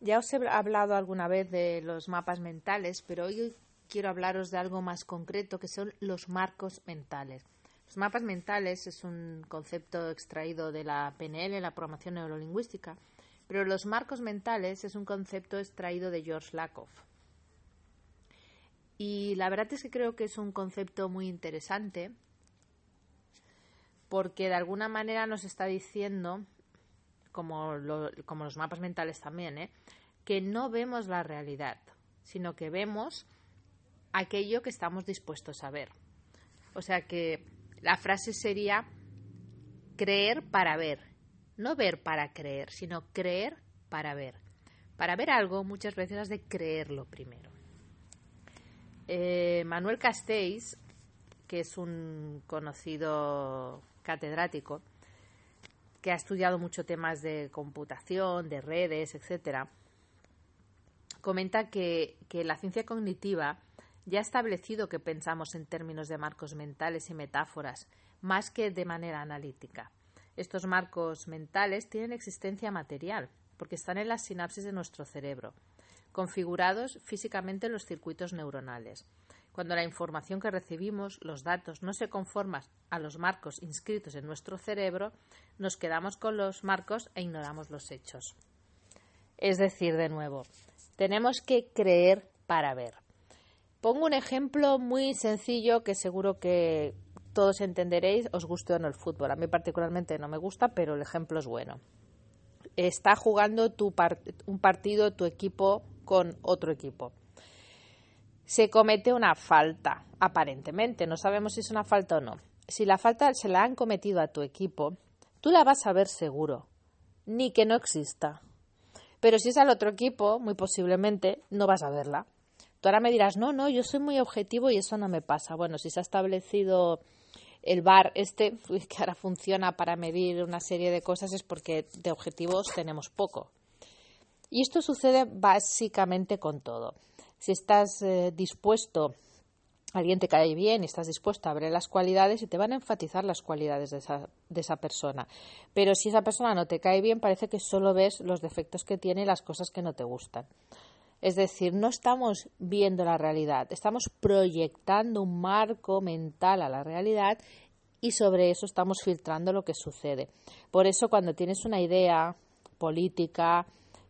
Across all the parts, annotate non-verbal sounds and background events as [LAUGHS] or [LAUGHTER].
Ya os he hablado alguna vez de los mapas mentales, pero hoy quiero hablaros de algo más concreto que son los marcos mentales. Los mapas mentales es un concepto extraído de la PNL, la programación neurolingüística, pero los marcos mentales es un concepto extraído de George Lakoff. Y la verdad es que creo que es un concepto muy interesante porque de alguna manera nos está diciendo como, como los mapas mentales también, ¿eh? que no vemos la realidad, sino que vemos aquello que estamos dispuestos a ver. O sea que la frase sería creer para ver, no ver para creer, sino creer para ver. Para ver algo muchas veces has de creerlo primero. Eh, Manuel Castells, que es un conocido catedrático, que ha estudiado mucho temas de computación, de redes, etcétera, comenta que, que la ciencia cognitiva ya ha establecido que pensamos en términos de marcos mentales y metáforas, más que de manera analítica. Estos marcos mentales tienen existencia material, porque están en las sinapsis de nuestro cerebro, configurados físicamente en los circuitos neuronales. Cuando la información que recibimos, los datos, no se conforman a los marcos inscritos en nuestro cerebro, nos quedamos con los marcos e ignoramos los hechos. Es decir, de nuevo, tenemos que creer para ver. Pongo un ejemplo muy sencillo que seguro que todos entenderéis, os guste o no el fútbol. A mí particularmente no me gusta, pero el ejemplo es bueno. Está jugando un partido tu equipo con otro equipo se comete una falta, aparentemente, no sabemos si es una falta o no. Si la falta se la han cometido a tu equipo, tú la vas a ver seguro, ni que no exista. Pero si es al otro equipo, muy posiblemente no vas a verla. Tú ahora me dirás, no, no, yo soy muy objetivo y eso no me pasa. Bueno, si se ha establecido el bar este, [LAUGHS] que ahora funciona para medir una serie de cosas, es porque de objetivos tenemos poco. Y esto sucede básicamente con todo si estás eh, dispuesto, alguien te cae bien estás dispuesto a ver las cualidades y te van a enfatizar las cualidades de esa, de esa persona. Pero si esa persona no te cae bien, parece que solo ves los defectos que tiene y las cosas que no te gustan. Es decir, no estamos viendo la realidad, estamos proyectando un marco mental a la realidad y sobre eso estamos filtrando lo que sucede. Por eso cuando tienes una idea política,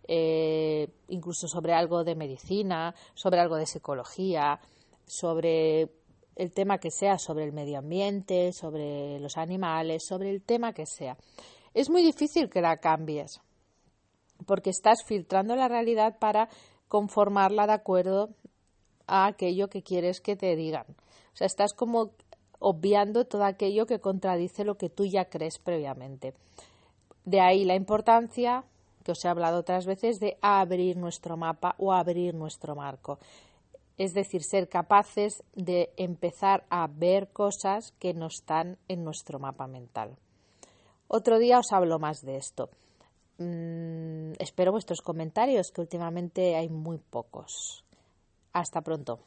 eh, incluso sobre algo de medicina, sobre algo de psicología, sobre el tema que sea, sobre el medio ambiente, sobre los animales, sobre el tema que sea. Es muy difícil que la cambies, porque estás filtrando la realidad para conformarla de acuerdo a aquello que quieres que te digan. O sea, estás como obviando todo aquello que contradice lo que tú ya crees previamente. De ahí la importancia que os he hablado otras veces de abrir nuestro mapa o abrir nuestro marco. Es decir, ser capaces de empezar a ver cosas que no están en nuestro mapa mental. Otro día os hablo más de esto. Mm, espero vuestros comentarios, que últimamente hay muy pocos. Hasta pronto.